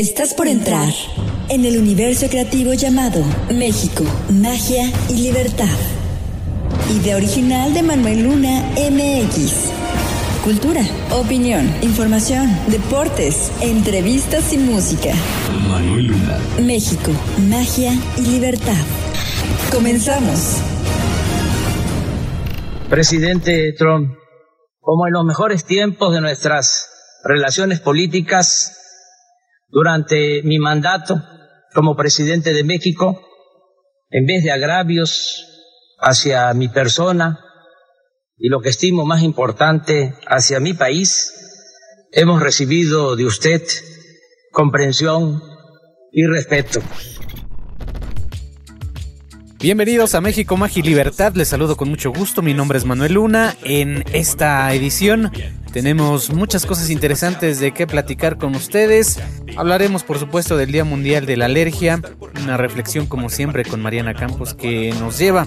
Estás por entrar en el universo creativo llamado México, Magia y Libertad. Idea original de Manuel Luna MX. Cultura, opinión, información, deportes, entrevistas y música. Manuel Luna. México, Magia y Libertad. Comenzamos. Presidente Trump, como en los mejores tiempos de nuestras relaciones políticas, durante mi mandato como presidente de México, en vez de agravios hacia mi persona y lo que estimo más importante hacia mi país, hemos recibido de usted comprensión y respeto. Bienvenidos a México Magia y Libertad, les saludo con mucho gusto, mi nombre es Manuel Luna. En esta edición tenemos muchas cosas interesantes de qué platicar con ustedes. Hablaremos por supuesto del Día Mundial de la Alergia, una reflexión como siempre con Mariana Campos que nos lleva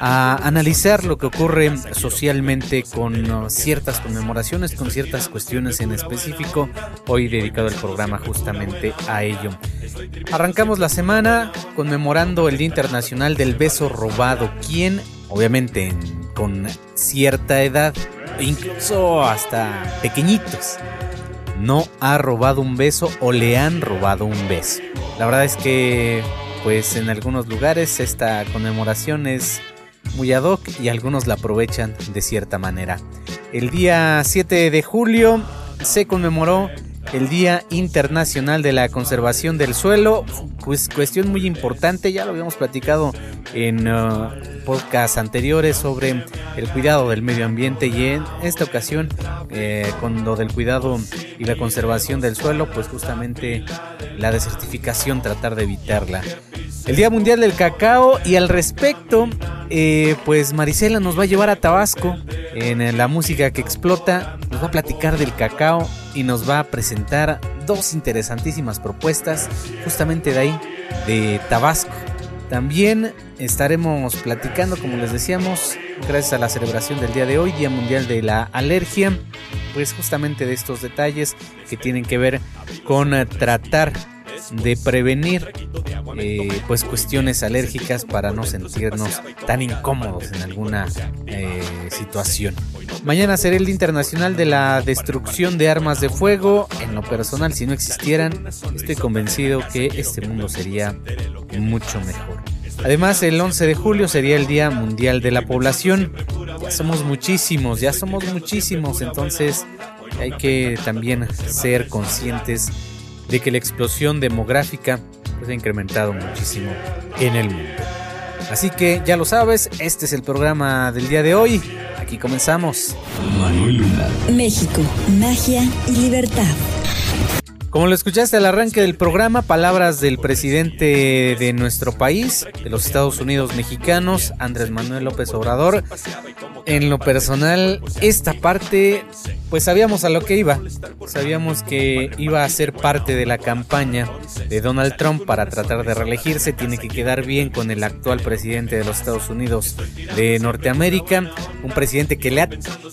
a analizar lo que ocurre socialmente con uh, ciertas conmemoraciones, con ciertas cuestiones en específico, hoy dedicado el programa justamente a ello. Arrancamos la semana conmemorando el Día Internacional del Beso Robado, quien obviamente con cierta edad, incluso hasta pequeñitos, no ha robado un beso o le han robado un beso. La verdad es que pues en algunos lugares esta conmemoración es muy y algunos la aprovechan de cierta manera. El día 7 de julio se conmemoró el Día Internacional de la Conservación del Suelo, pues cuestión muy importante, ya lo habíamos platicado en uh, podcasts anteriores sobre el cuidado del medio ambiente y en esta ocasión eh, con lo del cuidado y la conservación del suelo, pues justamente la desertificación, tratar de evitarla. El Día Mundial del Cacao y al respecto, eh, pues Marisela nos va a llevar a Tabasco en la música que explota, nos va a platicar del cacao y nos va a presentar dos interesantísimas propuestas justamente de ahí, de Tabasco. También estaremos platicando, como les decíamos, gracias a la celebración del día de hoy, Día Mundial de la Alergia, pues justamente de estos detalles que tienen que ver con tratar de prevenir eh, pues cuestiones alérgicas para no sentirnos tan incómodos en alguna eh, situación. Mañana será el Día Internacional de la Destrucción de Armas de Fuego. En lo personal, si no existieran, estoy convencido que este mundo sería mucho mejor. Además, el 11 de julio sería el Día Mundial de la Población. Ya somos muchísimos, ya somos muchísimos, entonces hay que también ser conscientes de que la explosión demográfica pues, ha incrementado muchísimo en el mundo. Así que ya lo sabes, este es el programa del día de hoy. Aquí comenzamos. Manuel Luna. México, Magia y Libertad. Como lo escuchaste al arranque del programa, palabras del presidente de nuestro país, de los Estados Unidos mexicanos, Andrés Manuel López Obrador. En lo personal, esta parte, pues sabíamos a lo que iba. Sabíamos que iba a ser parte de la campaña de Donald Trump para tratar de reelegirse. Tiene que quedar bien con el actual presidente de los Estados Unidos de Norteamérica. Un presidente que le ha,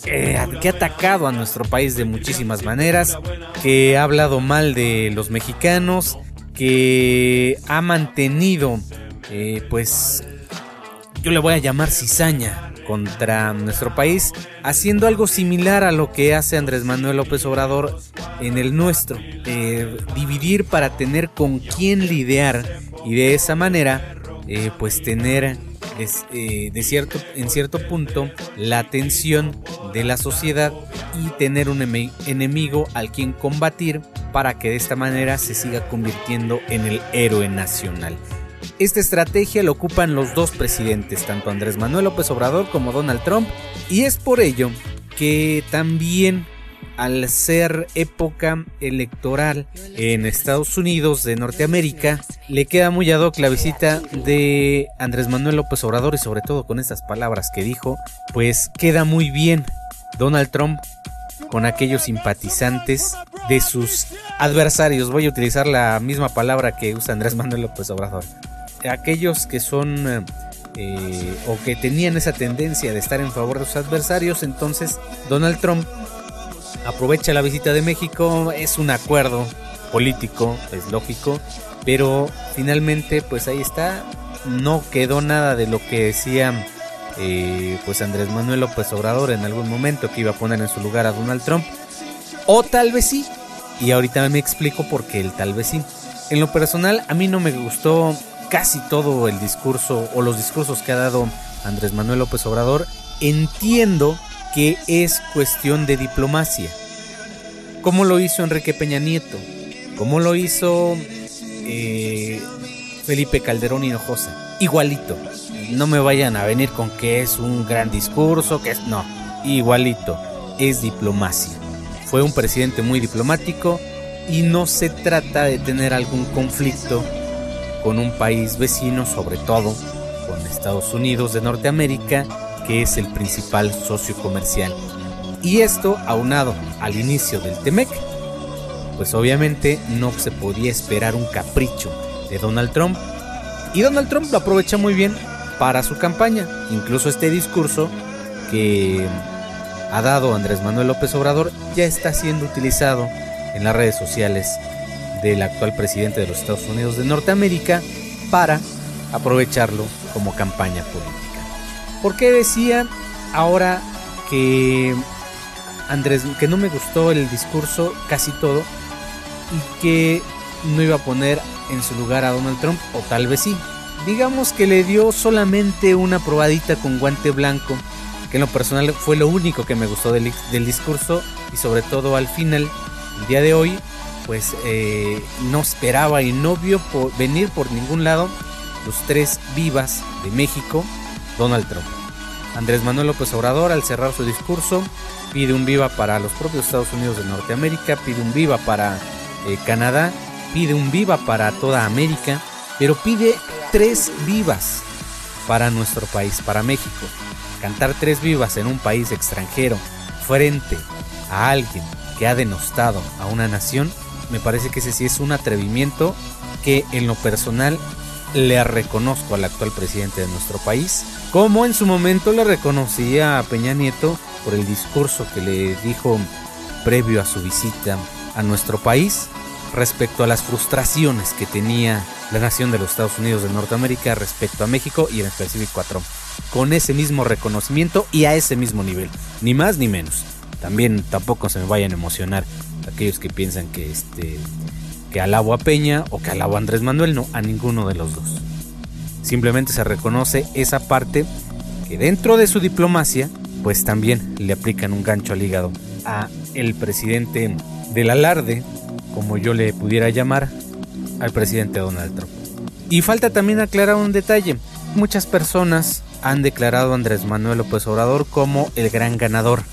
eh, que ha atacado a nuestro país de muchísimas maneras, que ha hablado mal de los mexicanos, que ha mantenido, eh, pues, yo le voy a llamar cizaña contra nuestro país, haciendo algo similar a lo que hace Andrés Manuel López Obrador en el nuestro, eh, dividir para tener con quién lidiar y de esa manera, eh, pues tener de cierto, en cierto punto la atención de la sociedad y tener un enemigo al quien combatir para que de esta manera se siga convirtiendo en el héroe nacional. Esta estrategia la ocupan los dos presidentes, tanto Andrés Manuel López Obrador como Donald Trump, y es por ello que también al ser época electoral en Estados Unidos de Norteamérica, le queda muy ad hoc la visita de Andrés Manuel López Obrador y sobre todo con estas palabras que dijo, pues queda muy bien Donald Trump con aquellos simpatizantes de sus adversarios. Voy a utilizar la misma palabra que usa Andrés Manuel López Obrador. Aquellos que son eh, o que tenían esa tendencia de estar en favor de sus adversarios, entonces Donald Trump aprovecha la visita de México, es un acuerdo político, es lógico, pero finalmente pues ahí está, no quedó nada de lo que decía eh, pues Andrés Manuel López Obrador en algún momento que iba a poner en su lugar a Donald Trump, o tal vez sí, y ahorita me explico por qué el tal vez sí. En lo personal a mí no me gustó casi todo el discurso o los discursos que ha dado Andrés Manuel López Obrador, entiendo que es cuestión de diplomacia. Como lo hizo Enrique Peña Nieto, como lo hizo eh, Felipe Calderón Hinojosa, igualito. No me vayan a venir con que es un gran discurso, que es no, igualito, es diplomacia. Fue un presidente muy diplomático y no se trata de tener algún conflicto con un país vecino, sobre todo con Estados Unidos de Norteamérica, que es el principal socio comercial. Y esto aunado al inicio del TEMEC, pues obviamente no se podía esperar un capricho de Donald Trump. Y Donald Trump lo aprovecha muy bien para su campaña. Incluso este discurso que ha dado Andrés Manuel López Obrador ya está siendo utilizado en las redes sociales del actual presidente de los Estados Unidos de Norteamérica para aprovecharlo como campaña política. ¿Por qué decía ahora que Andrés que no me gustó el discurso casi todo y que no iba a poner en su lugar a Donald Trump o tal vez sí? Digamos que le dio solamente una probadita con guante blanco, que en lo personal fue lo único que me gustó del, discurso y sobre todo al final, el día de hoy, pues eh, no esperaba y no vio venir por ningún lado los tres vivas de México, Donald Trump. Andrés Manuel López Obrador, al cerrar su discurso, pide un viva para los propios Estados Unidos de Norteamérica, pide un viva para eh, Canadá, pide un viva para toda América, pero pide tres vivas para nuestro país, para México. Cantar tres vivas en un país extranjero frente a alguien que ha denostado a una nación, me parece que ese sí es un atrevimiento que en lo personal le reconozco al actual presidente de nuestro país, como en su momento le reconocía a Peña Nieto por el discurso que le dijo previo a su visita a nuestro país respecto a las frustraciones que tenía la nación de los Estados Unidos de Norteamérica respecto a México y en específico a Trump. Con ese mismo reconocimiento y a ese mismo nivel, ni más ni menos. También tampoco se me vayan a emocionar aquellos que piensan que este que alabo a Peña o que alabo a Andrés Manuel, no, a ninguno de los dos. Simplemente se reconoce esa parte que dentro de su diplomacia, pues también le aplican un gancho al hígado a el presidente del alarde, como yo le pudiera llamar, al presidente Donald Trump. Y falta también aclarar un detalle. Muchas personas han declarado a Andrés Manuel López Obrador como el gran ganador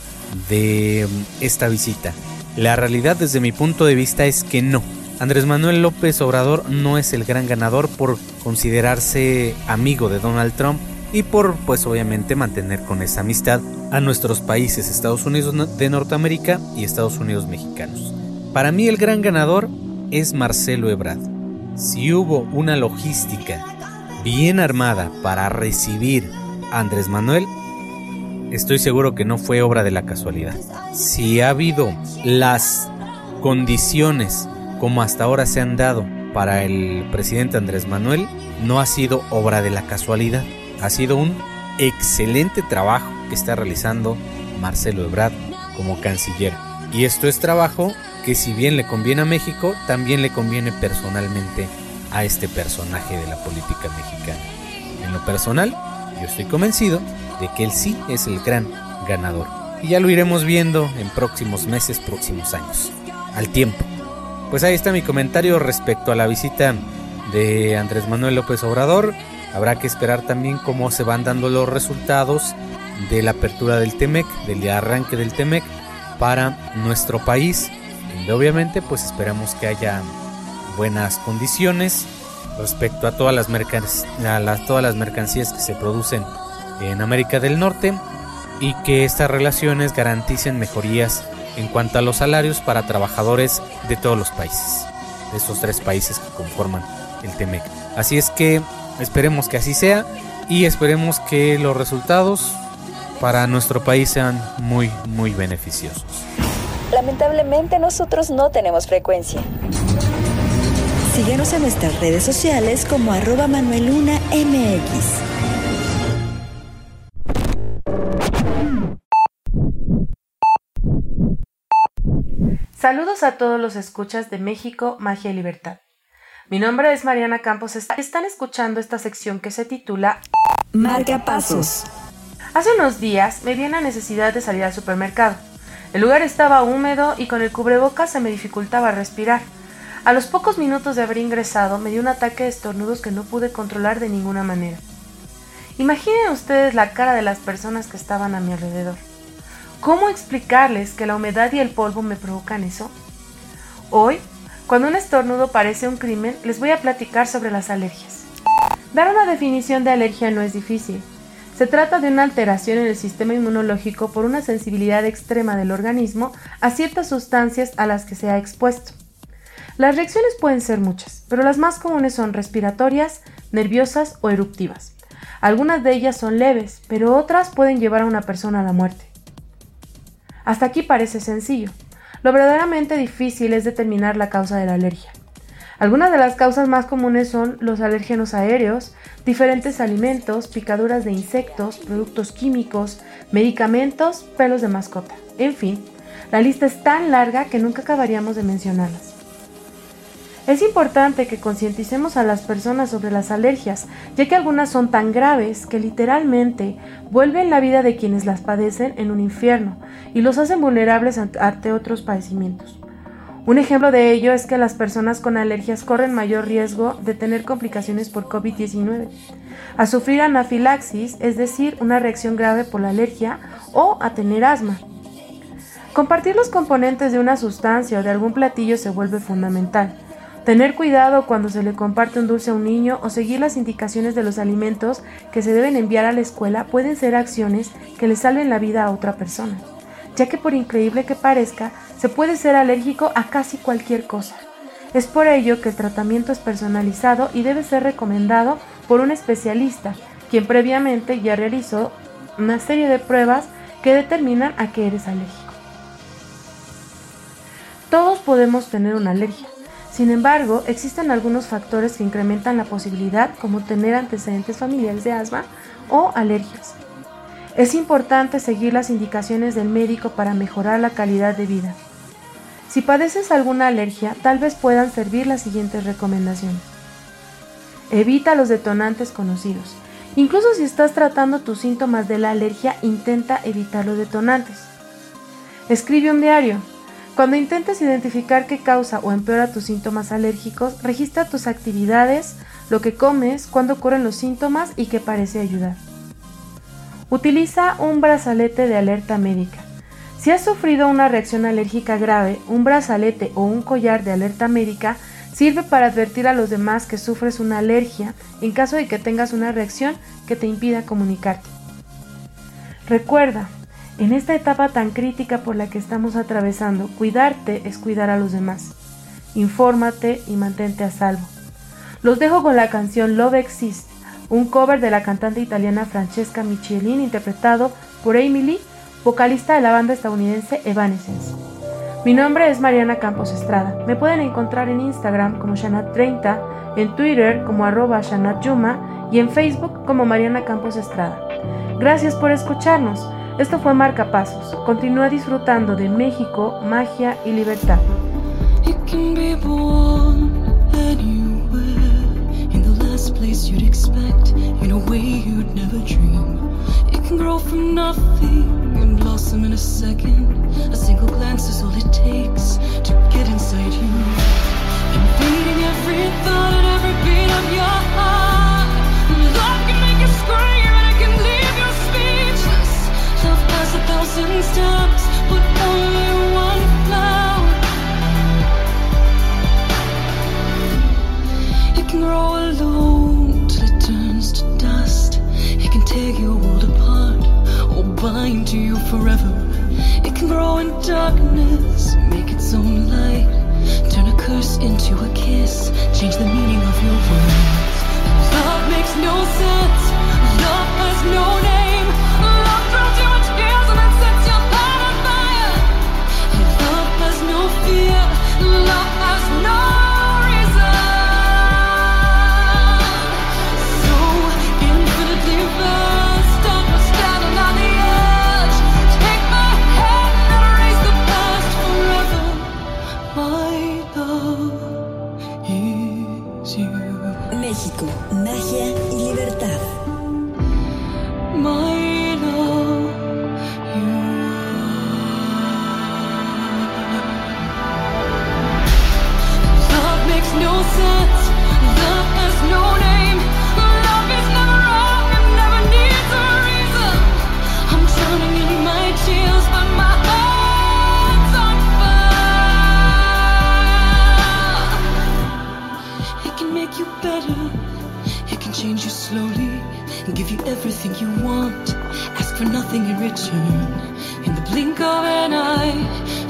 de esta visita. La realidad desde mi punto de vista es que no. Andrés Manuel López Obrador no es el gran ganador por considerarse amigo de Donald Trump y por pues obviamente mantener con esa amistad a nuestros países Estados Unidos de Norteamérica y Estados Unidos mexicanos. Para mí el gran ganador es Marcelo Ebrard. Si hubo una logística bien armada para recibir a Andrés Manuel, estoy seguro que no fue obra de la casualidad. Si ha habido las condiciones como hasta ahora se han dado para el presidente Andrés Manuel, no ha sido obra de la casualidad. Ha sido un excelente trabajo que está realizando Marcelo Ebrard como canciller. Y esto es trabajo que si bien le conviene a México, también le conviene personalmente a este personaje de la política mexicana. En lo personal, yo estoy convencido de que él sí es el gran ganador. Y ya lo iremos viendo en próximos meses, próximos años. Al tiempo. Pues ahí está mi comentario respecto a la visita de Andrés Manuel López Obrador. Habrá que esperar también cómo se van dando los resultados de la apertura del TEMEC, del arranque del TEMEC para nuestro país. Y obviamente pues esperamos que haya buenas condiciones respecto a todas las, a todas las mercancías que se producen en América del Norte y que estas relaciones garanticen mejorías en cuanto a los salarios para trabajadores de todos los países, de esos tres países que conforman el TEMEC. Así es que esperemos que así sea y esperemos que los resultados para nuestro país sean muy, muy beneficiosos. Lamentablemente nosotros no tenemos frecuencia. Síguenos en nuestras redes sociales como arroba Manueluna MX. Saludos a todos los escuchas de México, Magia y Libertad. Mi nombre es Mariana Campos. Están escuchando esta sección que se titula Marca Pasos. Hace unos días me vi en la necesidad de salir al supermercado. El lugar estaba húmedo y con el cubrebocas se me dificultaba respirar. A los pocos minutos de haber ingresado me dio un ataque de estornudos que no pude controlar de ninguna manera. Imaginen ustedes la cara de las personas que estaban a mi alrededor. ¿Cómo explicarles que la humedad y el polvo me provocan eso? Hoy, cuando un estornudo parece un crimen, les voy a platicar sobre las alergias. Dar una definición de alergia no es difícil. Se trata de una alteración en el sistema inmunológico por una sensibilidad extrema del organismo a ciertas sustancias a las que se ha expuesto. Las reacciones pueden ser muchas, pero las más comunes son respiratorias, nerviosas o eruptivas. Algunas de ellas son leves, pero otras pueden llevar a una persona a la muerte. Hasta aquí parece sencillo. Lo verdaderamente difícil es determinar la causa de la alergia. Algunas de las causas más comunes son los alérgenos aéreos, diferentes alimentos, picaduras de insectos, productos químicos, medicamentos, pelos de mascota. En fin, la lista es tan larga que nunca acabaríamos de mencionarlas. Es importante que concienticemos a las personas sobre las alergias, ya que algunas son tan graves que literalmente vuelven la vida de quienes las padecen en un infierno y los hacen vulnerables ante otros padecimientos. Un ejemplo de ello es que las personas con alergias corren mayor riesgo de tener complicaciones por COVID-19, a sufrir anafilaxis, es decir, una reacción grave por la alergia, o a tener asma. Compartir los componentes de una sustancia o de algún platillo se vuelve fundamental. Tener cuidado cuando se le comparte un dulce a un niño o seguir las indicaciones de los alimentos que se deben enviar a la escuela pueden ser acciones que le salven la vida a otra persona, ya que por increíble que parezca, se puede ser alérgico a casi cualquier cosa. Es por ello que el tratamiento es personalizado y debe ser recomendado por un especialista, quien previamente ya realizó una serie de pruebas que determinan a qué eres alérgico. Todos podemos tener una alergia, sin embargo, existen algunos factores que incrementan la posibilidad, como tener antecedentes familiares de asma o alergias. Es importante seguir las indicaciones del médico para mejorar la calidad de vida. Si padeces alguna alergia, tal vez puedan servir las siguientes recomendaciones. Evita los detonantes conocidos. Incluso si estás tratando tus síntomas de la alergia, intenta evitar los detonantes. Escribe un diario. Cuando intentes identificar qué causa o empeora tus síntomas alérgicos, registra tus actividades, lo que comes, cuándo ocurren los síntomas y qué parece ayudar. Utiliza un brazalete de alerta médica. Si has sufrido una reacción alérgica grave, un brazalete o un collar de alerta médica sirve para advertir a los demás que sufres una alergia en caso de que tengas una reacción que te impida comunicarte. Recuerda, en esta etapa tan crítica por la que estamos atravesando, cuidarte es cuidar a los demás. Infórmate y mantente a salvo. Los dejo con la canción Love Exists, un cover de la cantante italiana Francesca Michelin interpretado por Amy Lee, vocalista de la banda estadounidense Evanescence. Mi nombre es Mariana Campos Estrada. Me pueden encontrar en Instagram como Shanat30, en Twitter como arroba ShanatYuma y en Facebook como Mariana Campos Estrada. Gracias por escucharnos. Esto fue Marca Pasos. Continúa disfrutando de México, magia y libertad. You'd expect, in a way you'd never dream. It can grow from nothing and blossom in a second. A single glance is all it takes to get inside you. Invading every thought and every beat of your heart. Love can make you scream. And it can leave you speechless. Love has a thousand steps, but only for nothing in return. In the blink of an eye,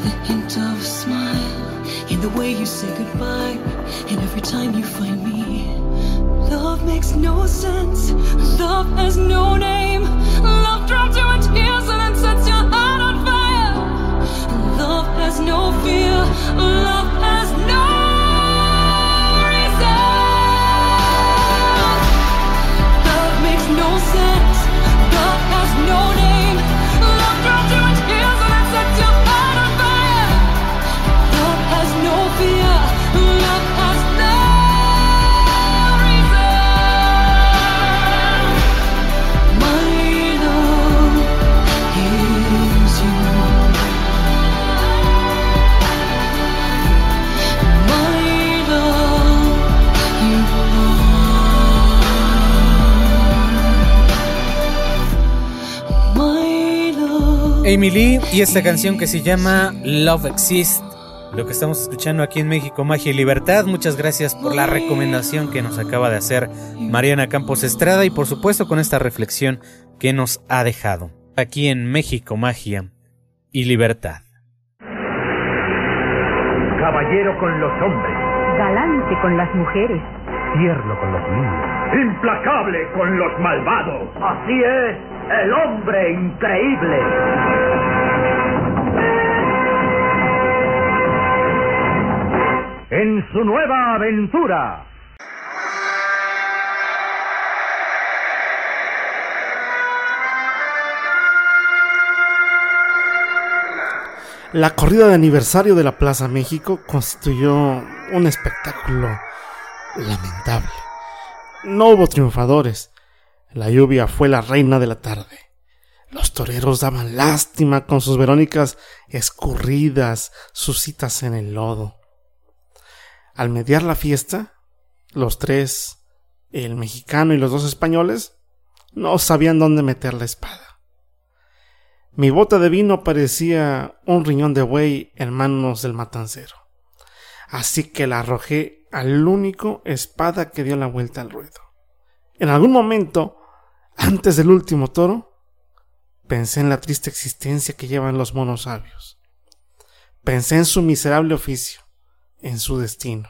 the hint of a smile. In the way you say goodbye, and every time you find me. Love makes no sense. Love has no name. Love drops you in tears and then sets your heart on fire. Love has no fear. Love don't Amy Lee y esta canción que se llama Love Exists. Lo que estamos escuchando aquí en México, Magia y Libertad. Muchas gracias por la recomendación que nos acaba de hacer Mariana Campos Estrada y por supuesto con esta reflexión que nos ha dejado aquí en México, Magia y Libertad. Caballero con los hombres. Galante con las mujeres. Tierno con los niños. Implacable con los malvados. Así es el hombre increíble. En su nueva aventura. La corrida de aniversario de la Plaza México constituyó un espectáculo lamentable. No hubo triunfadores, la lluvia fue la reina de la tarde. Los toreros daban lástima con sus Verónicas escurridas, sus citas en el lodo. Al mediar la fiesta, los tres, el mexicano y los dos españoles, no sabían dónde meter la espada. Mi bota de vino parecía un riñón de buey en manos del matancero. Así que la arrojé al único espada que dio la vuelta al ruedo. En algún momento antes del último toro, pensé en la triste existencia que llevan los monos sabios. Pensé en su miserable oficio, en su destino.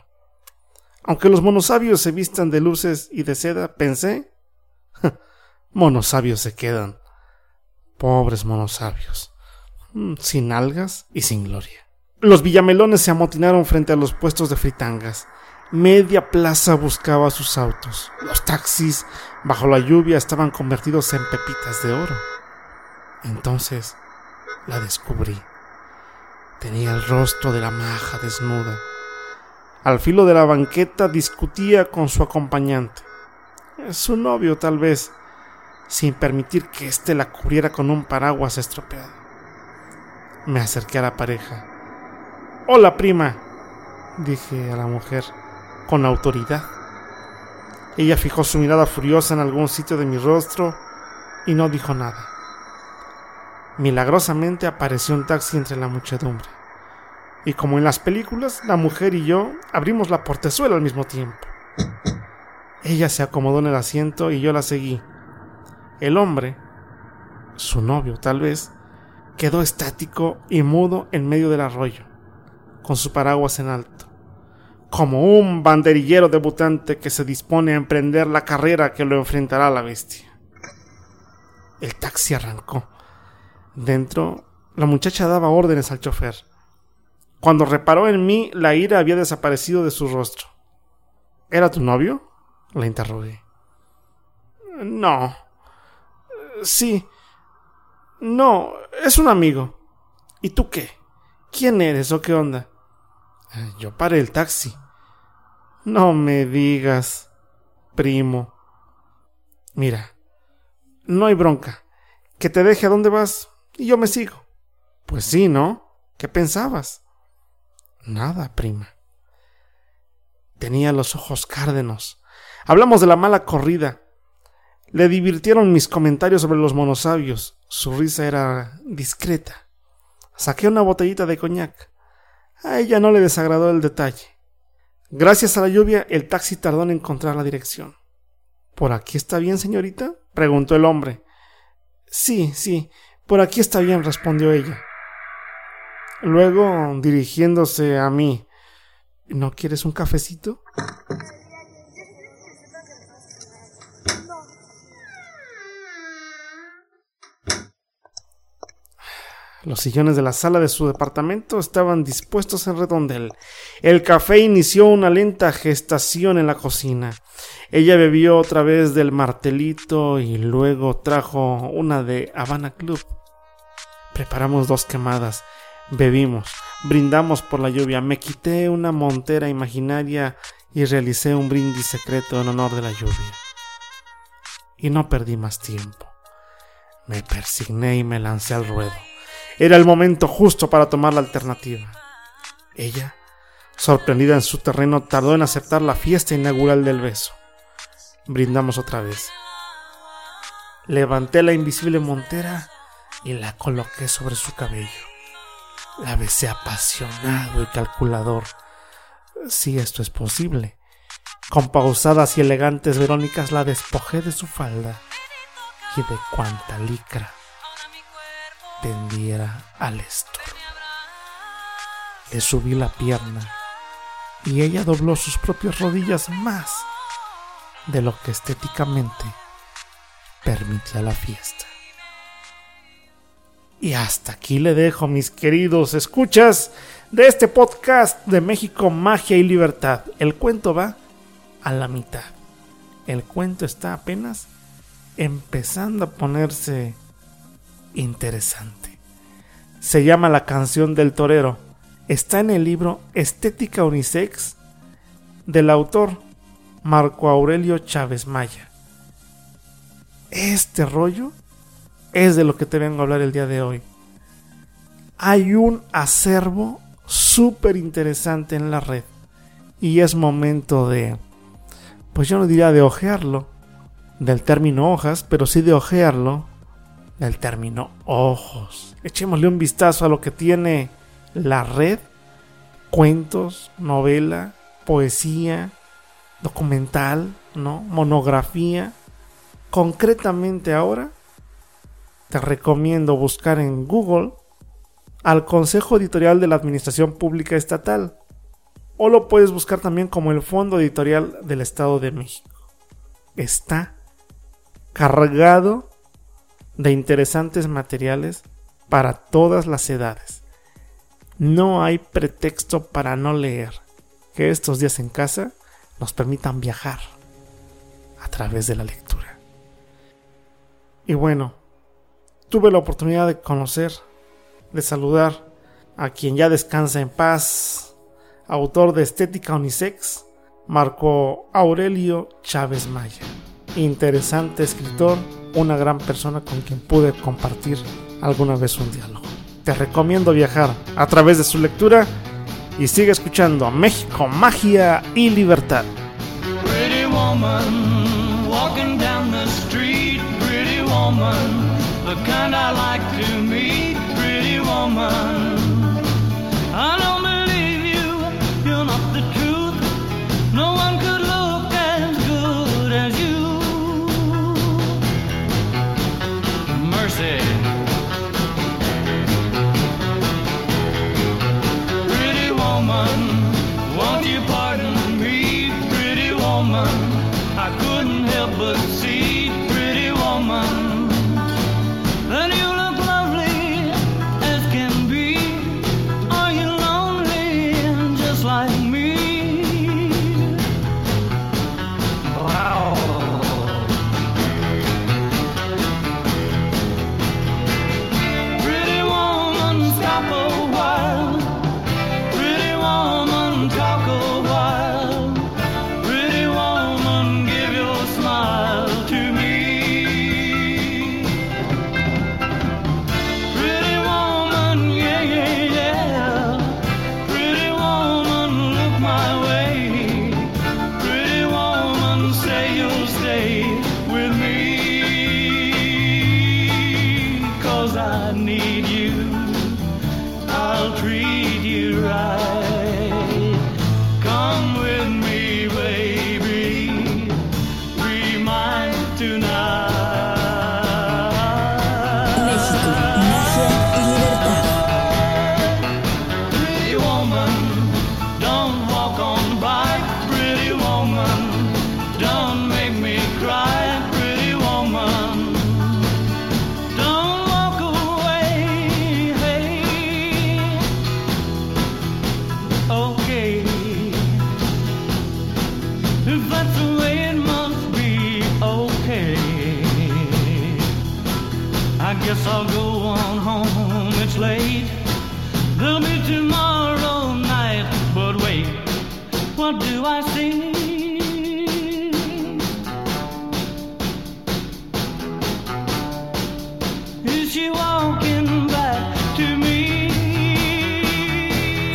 Aunque los monosabios se vistan de luces y de seda, pensé, monosabios se quedan. Pobres monosabios, mm, sin algas y sin gloria. Los villamelones se amotinaron frente a los puestos de fritangas. Media plaza buscaba sus autos. Los taxis, bajo la lluvia, estaban convertidos en pepitas de oro. Entonces la descubrí. Tenía el rostro de la maja desnuda. Al filo de la banqueta discutía con su acompañante. Su novio, tal vez, sin permitir que éste la cubriera con un paraguas estropeado. Me acerqué a la pareja. Hola, prima, dije a la mujer con autoridad. Ella fijó su mirada furiosa en algún sitio de mi rostro y no dijo nada. Milagrosamente apareció un taxi entre la muchedumbre. Y como en las películas, la mujer y yo abrimos la portezuela al mismo tiempo. Ella se acomodó en el asiento y yo la seguí. El hombre, su novio tal vez, quedó estático y mudo en medio del arroyo, con su paraguas en alto como un banderillero debutante que se dispone a emprender la carrera que lo enfrentará a la bestia. El taxi arrancó. Dentro, la muchacha daba órdenes al chofer. Cuando reparó en mí, la ira había desaparecido de su rostro. ¿Era tu novio? La interrogué. No. Sí. No, es un amigo. ¿Y tú qué? ¿Quién eres o qué onda? Yo paré el taxi. No me digas. primo. Mira, no hay bronca. Que te deje a dónde vas y yo me sigo. Pues sí, ¿no? ¿Qué pensabas? Nada, prima. Tenía los ojos cárdenos. Hablamos de la mala corrida. Le divirtieron mis comentarios sobre los monosabios. Su risa era discreta. Saqué una botellita de coñac. A ella no le desagradó el detalle. Gracias a la lluvia, el taxi tardó en encontrar la dirección. ¿Por aquí está bien, señorita? preguntó el hombre. Sí, sí, por aquí está bien, respondió ella. Luego, dirigiéndose a mí, ¿no quieres un cafecito? Los sillones de la sala de su departamento estaban dispuestos en redondel. El café inició una lenta gestación en la cocina. Ella bebió otra vez del martelito y luego trajo una de Habana Club. Preparamos dos quemadas, bebimos, brindamos por la lluvia, me quité una montera imaginaria y realicé un brindis secreto en honor de la lluvia. Y no perdí más tiempo. Me persigné y me lancé al ruedo. Era el momento justo para tomar la alternativa. Ella, sorprendida en su terreno, tardó en aceptar la fiesta inaugural del beso. Brindamos otra vez. Levanté la invisible montera y la coloqué sobre su cabello. La besé apasionado y calculador. Si esto es posible. Con pausadas y elegantes verónicas la despojé de su falda y de cuanta licra tendiera al estorbo. Le subí la pierna y ella dobló sus propias rodillas más de lo que estéticamente permitía la fiesta. Y hasta aquí le dejo, mis queridos escuchas de este podcast de México, Magia y Libertad. El cuento va a la mitad. El cuento está apenas empezando a ponerse interesante. Se llama La canción del torero. Está en el libro Estética Unisex del autor Marco Aurelio Chávez Maya. Este rollo es de lo que te vengo a hablar el día de hoy. Hay un acervo súper interesante en la red y es momento de, pues yo no diría de ojearlo, del término hojas, pero sí de ojearlo del término ojos. Echémosle un vistazo a lo que tiene la red. Cuentos, novela, poesía, documental, ¿no? Monografía. Concretamente ahora, te recomiendo buscar en Google al Consejo Editorial de la Administración Pública Estatal. O lo puedes buscar también como el Fondo Editorial del Estado de México. Está cargado de interesantes materiales para todas las edades. No hay pretexto para no leer. Que estos días en casa nos permitan viajar a través de la lectura. Y bueno, tuve la oportunidad de conocer, de saludar a quien ya descansa en paz, autor de Estética Unisex, Marco Aurelio Chávez Maya. Interesante escritor una gran persona con quien pude compartir alguna vez un diálogo. Te recomiendo viajar a través de su lectura y sigue escuchando México, Magia y Libertad.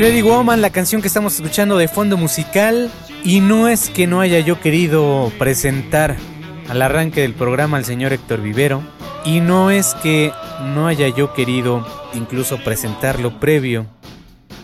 Pretty Woman, la canción que estamos escuchando de fondo musical. Y no es que no haya yo querido presentar al arranque del programa al señor Héctor Vivero. Y no es que no haya yo querido incluso presentarlo previo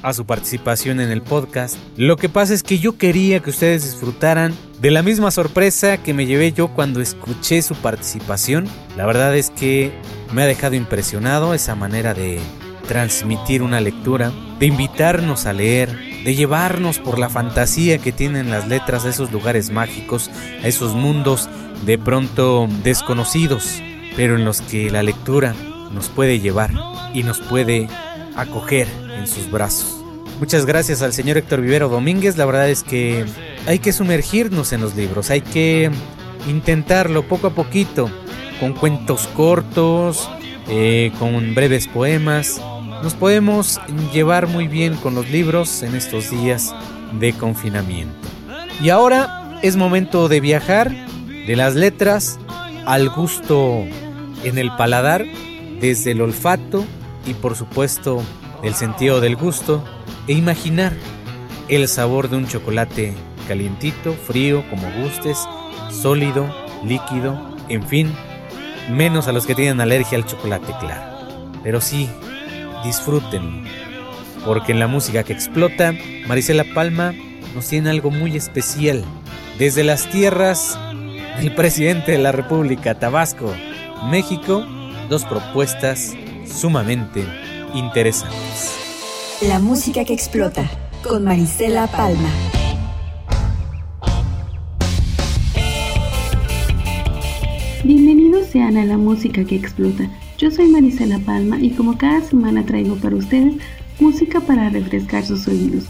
a su participación en el podcast. Lo que pasa es que yo quería que ustedes disfrutaran de la misma sorpresa que me llevé yo cuando escuché su participación. La verdad es que me ha dejado impresionado esa manera de transmitir una lectura, de invitarnos a leer, de llevarnos por la fantasía que tienen las letras a esos lugares mágicos, a esos mundos de pronto desconocidos, pero en los que la lectura nos puede llevar y nos puede acoger en sus brazos. Muchas gracias al señor Héctor Vivero Domínguez, la verdad es que hay que sumergirnos en los libros, hay que intentarlo poco a poquito, con cuentos cortos, eh, con breves poemas. Nos podemos llevar muy bien con los libros en estos días de confinamiento. Y ahora es momento de viajar de las letras al gusto en el paladar, desde el olfato y por supuesto el sentido del gusto e imaginar el sabor de un chocolate calientito, frío, como gustes, sólido, líquido, en fin, menos a los que tienen alergia al chocolate claro. Pero sí, disfruten, porque en la música que explota, Marisela Palma nos tiene algo muy especial. Desde las tierras del presidente de la República, Tabasco, México, dos propuestas sumamente interesantes. La música que explota con Marisela Palma. Bienvenidos sean a la música que explota. Yo soy Marisela Palma y como cada semana traigo para ustedes música para refrescar sus oídos.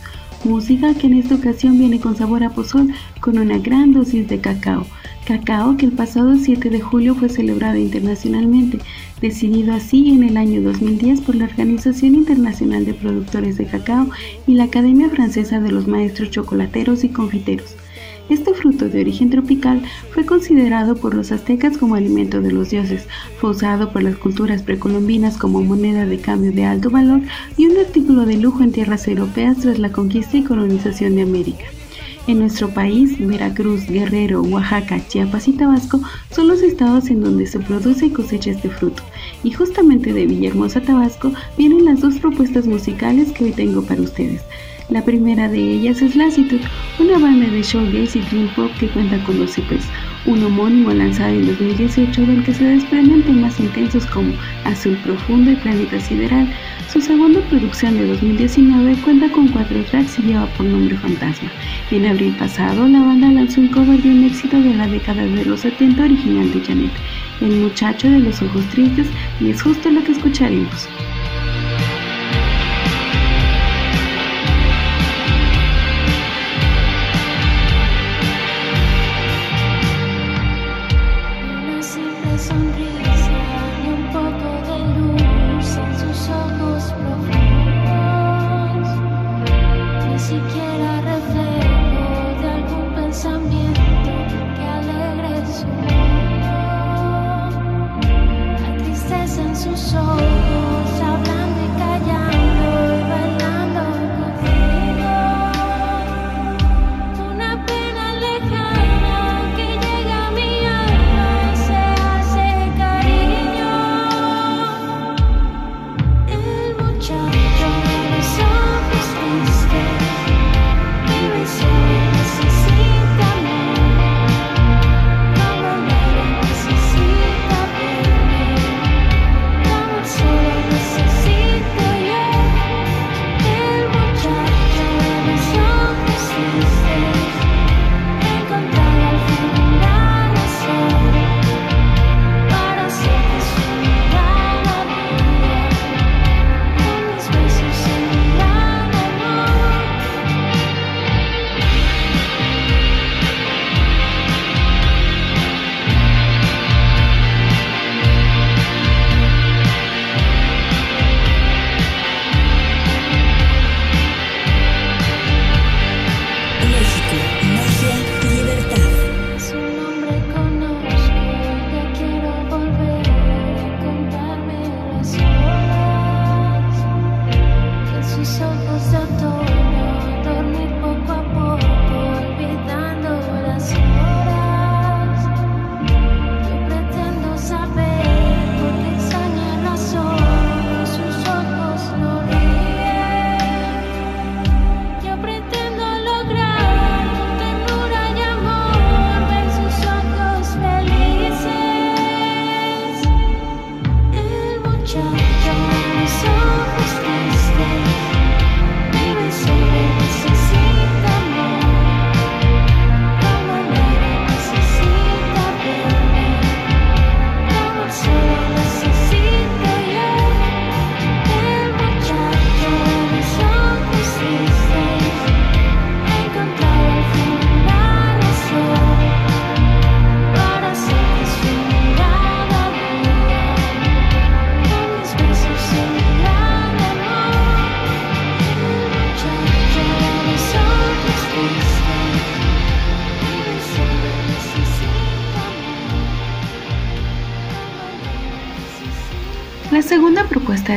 Música que en esta ocasión viene con sabor a pozol con una gran dosis de cacao. Cacao que el pasado 7 de julio fue celebrado internacionalmente, decidido así en el año 2010 por la Organización Internacional de Productores de Cacao y la Academia Francesa de los Maestros Chocolateros y Confiteros. Este fruto de origen tropical fue considerado por los aztecas como alimento de los dioses, fue usado por las culturas precolombinas como moneda de cambio de alto valor y un artículo de lujo en tierras europeas tras la conquista y colonización de América. En nuestro país, Veracruz, Guerrero, Oaxaca, Chiapas y Tabasco son los estados en donde se produce y cosecha este fruto. Y justamente de Villahermosa, Tabasco, vienen las dos propuestas musicales que hoy tengo para ustedes. La primera de ellas es Lassitude, una banda de showgaze y dream pop que cuenta con dos EPs, un homónimo lanzado en 2018 del que se desprenden temas intensos como Azul Profundo y Planeta Sideral. Su segunda producción de 2019 cuenta con cuatro tracks y lleva por nombre Fantasma. En abril pasado, la banda lanzó un cover de un éxito de la década de los 70 original de Janet, El muchacho de los ojos tristes, y es justo lo que escucharemos.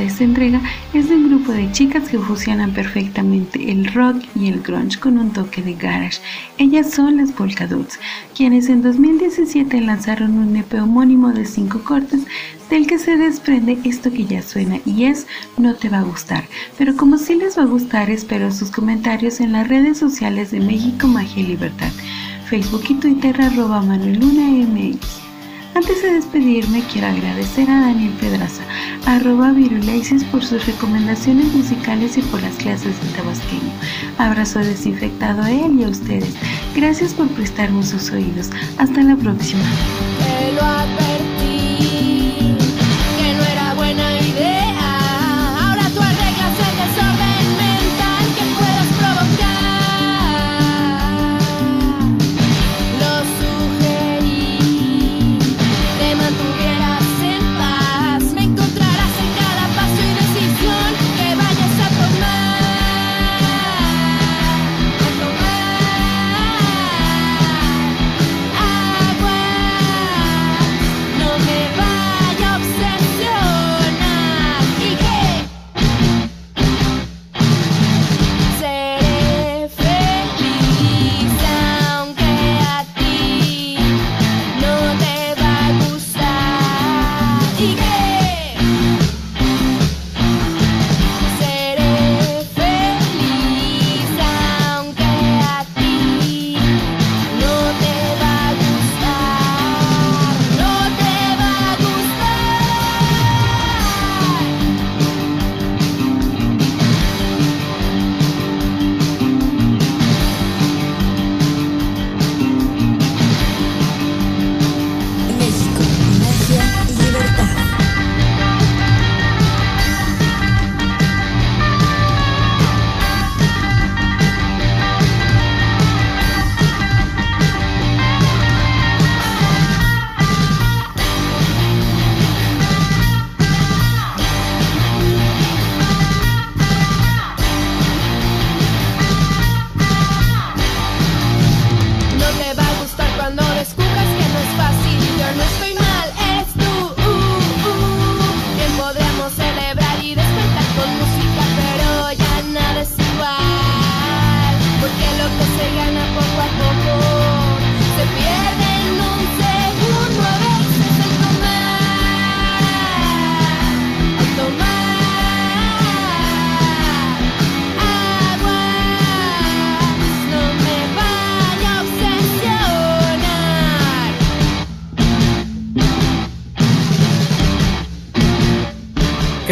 Esta entrega es de un grupo de chicas que fusionan perfectamente el rock y el grunge con un toque de garage. Ellas son las Polka Dots, quienes en 2017 lanzaron un EP homónimo de cinco cortes del que se desprende esto que ya suena y es No te va a gustar. Pero como sí les va a gustar, espero sus comentarios en las redes sociales de México Magia y Libertad, Facebook y Twitter arroba Manuel Luna MX. Antes de despedirme, quiero agradecer a Daniel Pedraza, arroba por sus recomendaciones musicales y por las clases de tabasqueño. Abrazo desinfectado a él y a ustedes. Gracias por prestarme sus oídos. Hasta la próxima.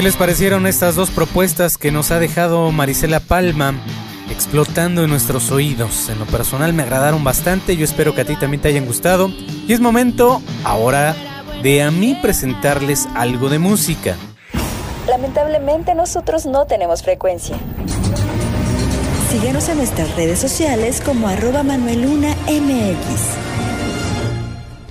¿Qué les parecieron estas dos propuestas que nos ha dejado Marisela Palma explotando en nuestros oídos? En lo personal me agradaron bastante, yo espero que a ti también te hayan gustado. Y es momento ahora de a mí presentarles algo de música. Lamentablemente nosotros no tenemos frecuencia. Síguenos en nuestras redes sociales como arroba Manueluna MX.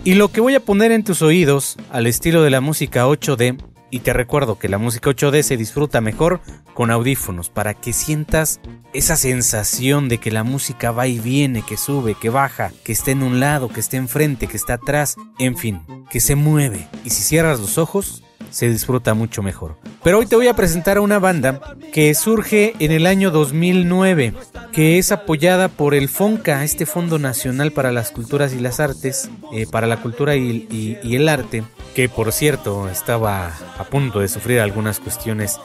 Y lo que voy a poner en tus oídos, al estilo de la música 8D, y te recuerdo que la música 8D se disfruta mejor con audífonos para que sientas esa sensación de que la música va y viene, que sube, que baja, que está en un lado, que está enfrente, que está atrás, en fin, que se mueve. Y si cierras los ojos, se disfruta mucho mejor. Pero hoy te voy a presentar a una banda que surge en el año 2009, que es apoyada por el FONCA, este Fondo Nacional para las Culturas y las Artes, eh, para la cultura y, el arte, que por cierto estaba a punto de sufrir algunas cuestiones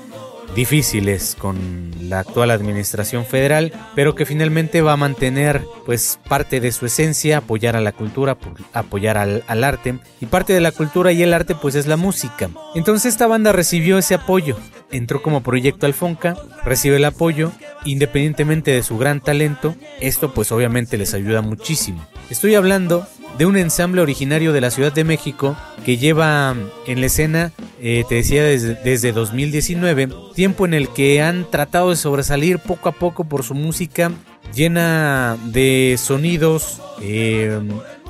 difíciles con la actual administración federal, pero que finalmente va a mantener pues parte de su esencia, apoyar a la cultura, apoyar al, al arte, y parte de la cultura y el arte pues es la música. Entonces esta banda recibió ese apoyo, entró como proyecto al Fonca, recibe el apoyo, independientemente de su gran talento, esto pues obviamente les ayuda muchísimo. Estoy hablando de un ensamble originario de la Ciudad de México que lleva en la escena, eh, te decía, desde, desde 2019, tiempo en el que han tratado de sobresalir poco a poco por su música llena de sonidos eh,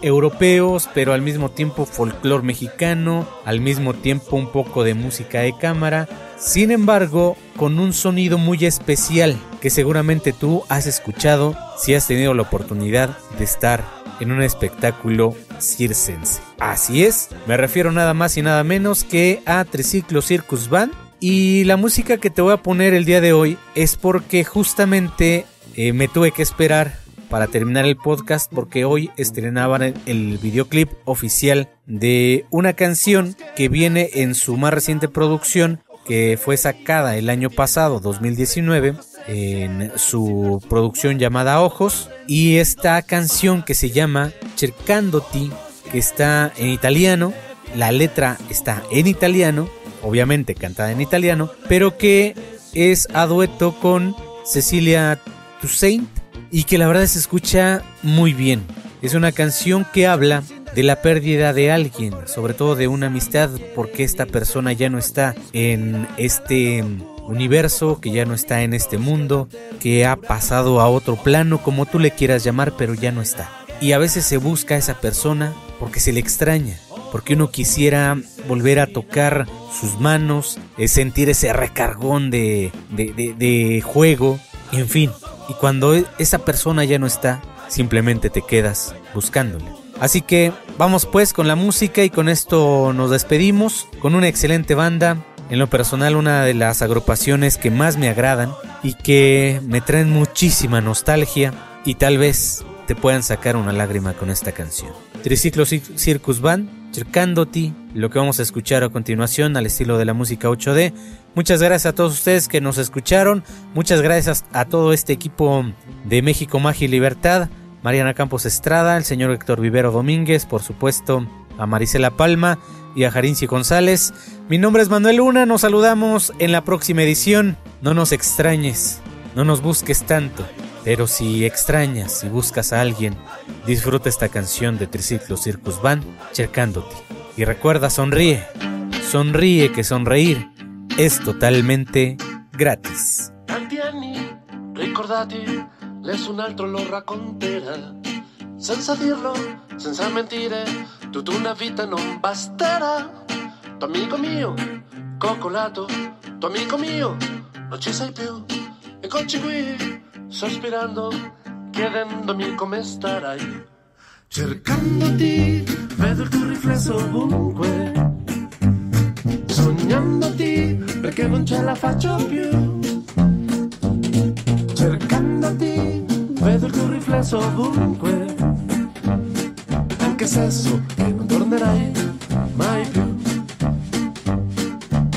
europeos, pero al mismo tiempo folclore mexicano, al mismo tiempo un poco de música de cámara, sin embargo, con un sonido muy especial que seguramente tú has escuchado si has tenido la oportunidad de estar en un espectáculo circense. Así es, me refiero nada más y nada menos que a Triciclo Circus Band. Y la música que te voy a poner el día de hoy es porque justamente eh, me tuve que esperar para terminar el podcast porque hoy estrenaban el, el, videoclip oficial de una canción que viene en su más reciente producción que fue sacada el año pasado 2019 en su producción llamada Ojos y esta canción que se llama Cercandoti que está en italiano la letra está en italiano obviamente cantada en italiano pero que es a dueto con Cecilia Toussaint y que la verdad se escucha muy bien. Es una canción que habla de la pérdida de alguien, sobre todo de una amistad, porque esta persona ya no está en este universo, que ya no está en este mundo, que ha pasado a otro plano, como tú le quieras llamar, pero ya no está. Y a veces se busca a esa persona porque se le extraña, porque uno quisiera volver a tocar sus manos, sentir ese recargón de, de, de, juego, en fin, y cuando esa persona ya no está, simplemente te quedas buscándole. Así que vamos pues con la música y con esto nos despedimos con una excelente banda. En lo personal una de las agrupaciones que más me agradan y que me traen muchísima nostalgia y tal vez te puedan sacar una lágrima con esta canción. Triciclo Circus Band, Cercandoti, lo que vamos a escuchar a continuación al estilo de la música 8D. Muchas gracias a todos ustedes que nos escucharon, muchas gracias a todo este equipo de México Magia y Libertad, Mariana Campos Estrada, el señor Héctor Vivero Domínguez, por supuesto a Marisela Palma y a Jarinci González. Mi nombre es Manuel Luna, nos saludamos en la próxima edición. No nos extrañes, no nos busques tanto. Pero si extrañas y buscas a alguien, disfruta esta canción de Triciclo Circus Band, cercándote. Y recuerda, sonríe. Sonríe que sonreír es totalmente gratis. Ricordati, leso un altro lo racconterà. Senza dirlo, senza mentire, tutta una vita non basterà. Tu amico mio, coccolato, tu amico mio, non ci sei più. Eccoci qui, sospirando, chiedendomi come starai. Cercandoti, vedo il tuo riflesso ovunque. Sognandoti, perché non ce la faccio più. Cercandoti, vedo il tuo riflesso ovunque. Anche se so che non tornerai mai più.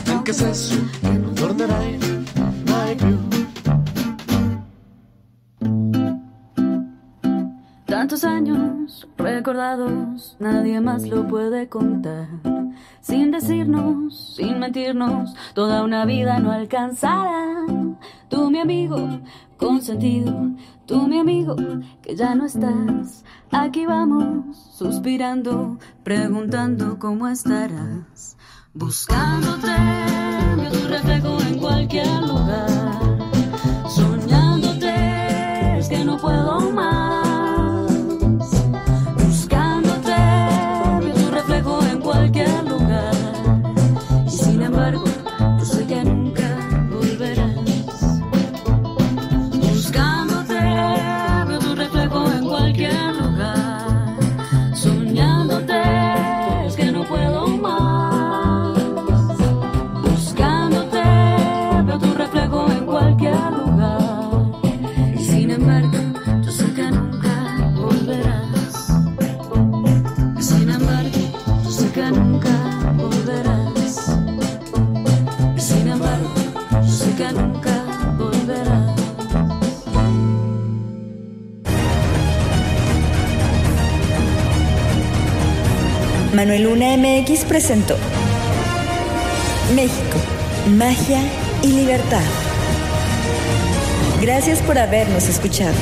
Anche se so che non tornerai mai più. Tantos años recordados, nadie más lo puede contar. Sin decirnos, sin mentirnos, toda una vida no alcanzará. Tú mi amigo, consentido, tú mi amigo, que ya no estás. Aquí vamos, suspirando, preguntando cómo estarás. Buscándote, veo tu reflejo en cualquier lugar. Manuel Luna MX presentó México, magia y libertad. Gracias por habernos escuchado.